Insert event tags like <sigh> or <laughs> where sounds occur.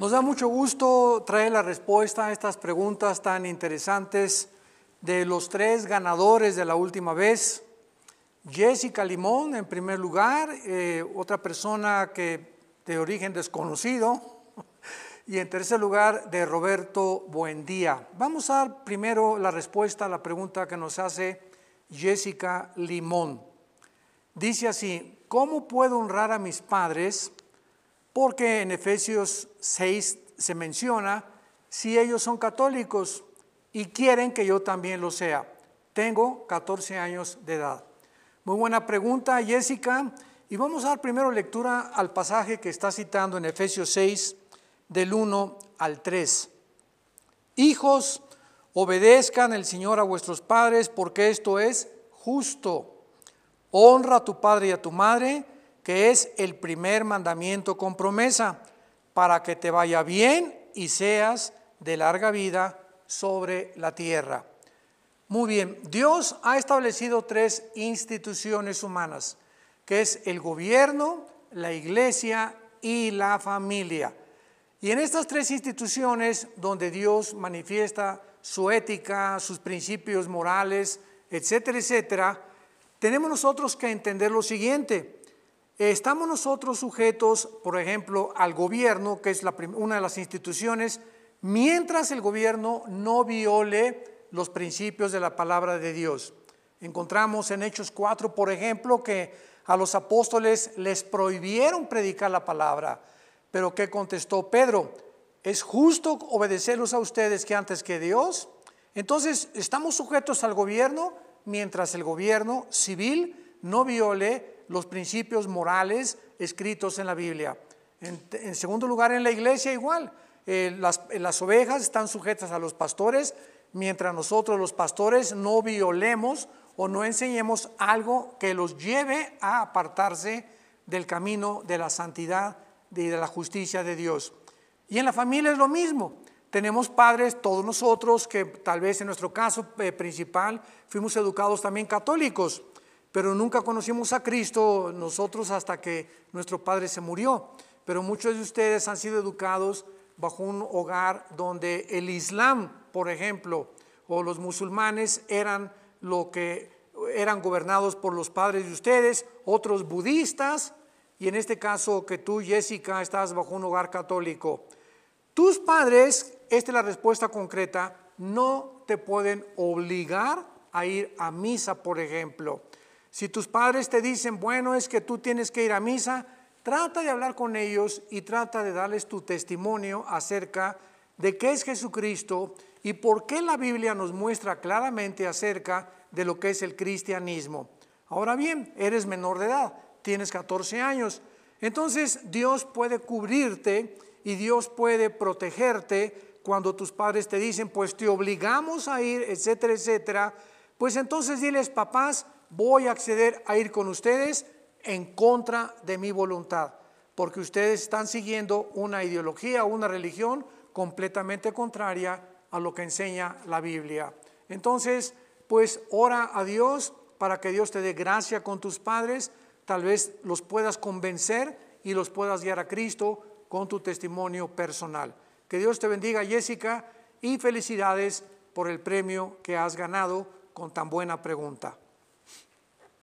Nos da mucho gusto traer la respuesta a estas preguntas tan interesantes de los tres ganadores de la última vez. Jessica Limón, en primer lugar, eh, otra persona que de origen desconocido, <laughs> y en tercer lugar, de Roberto Buendía. Vamos a dar primero la respuesta a la pregunta que nos hace Jessica Limón. Dice así, ¿cómo puedo honrar a mis padres? Porque en Efesios 6 se menciona si ellos son católicos y quieren que yo también lo sea. Tengo 14 años de edad. Muy buena pregunta, Jessica. Y vamos a dar primero lectura al pasaje que está citando en Efesios 6, del 1 al 3. Hijos, obedezcan el Señor a vuestros padres, porque esto es justo. Honra a tu padre y a tu madre que es el primer mandamiento con promesa, para que te vaya bien y seas de larga vida sobre la tierra. Muy bien, Dios ha establecido tres instituciones humanas, que es el gobierno, la iglesia y la familia. Y en estas tres instituciones donde Dios manifiesta su ética, sus principios morales, etcétera, etcétera, tenemos nosotros que entender lo siguiente. Estamos nosotros sujetos, por ejemplo, al gobierno, que es una de las instituciones, mientras el gobierno no viole los principios de la palabra de Dios. Encontramos en Hechos 4, por ejemplo, que a los apóstoles les prohibieron predicar la palabra, pero ¿qué contestó Pedro? ¿Es justo obedecerlos a ustedes que antes que Dios? Entonces, estamos sujetos al gobierno mientras el gobierno civil no viole los principios morales escritos en la Biblia. En, segundo lugar, en la iglesia igual. Eh, las, las ovejas están sujetas a los pastores, mientras nosotros los pastores no violemos o no enseñemos algo que los lleve a apartarse del camino de la santidad y de la justicia de Dios. Y en la familia es lo mismo. Tenemos padres, todos nosotros, que tal vez en nuestro caso eh, principal fuimos educados también católicos pero nunca conocimos a Cristo nosotros hasta que nuestro Padre se murió. Pero muchos de ustedes han sido educados bajo un hogar donde el Islam, por ejemplo, o los musulmanes eran lo que eran gobernados por los padres de ustedes, otros budistas, y en este caso que tú, Jessica, estás bajo un hogar católico. Tus padres, esta es la respuesta concreta, no te pueden obligar a ir a misa, por ejemplo. Si tus padres te dicen, bueno, es que tú tienes que ir a misa, trata de hablar con ellos y trata de darles tu testimonio acerca de qué es Jesucristo y por qué la Biblia nos muestra claramente acerca de lo que es el cristianismo. Ahora bien, eres menor de edad, tienes 14 años, entonces Dios puede cubrirte y Dios puede protegerte cuando tus padres te dicen, pues te obligamos a ir, etcétera, etcétera. Pues entonces diles, papás, voy a acceder a ir con ustedes en contra de mi voluntad, porque ustedes están siguiendo una ideología, una religión completamente contraria a lo que enseña la Biblia. Entonces, pues ora a Dios para que Dios te dé gracia con tus padres, tal vez los puedas convencer y los puedas guiar a Cristo con tu testimonio personal. Que Dios te bendiga, Jessica, y felicidades por el premio que has ganado con tan buena pregunta.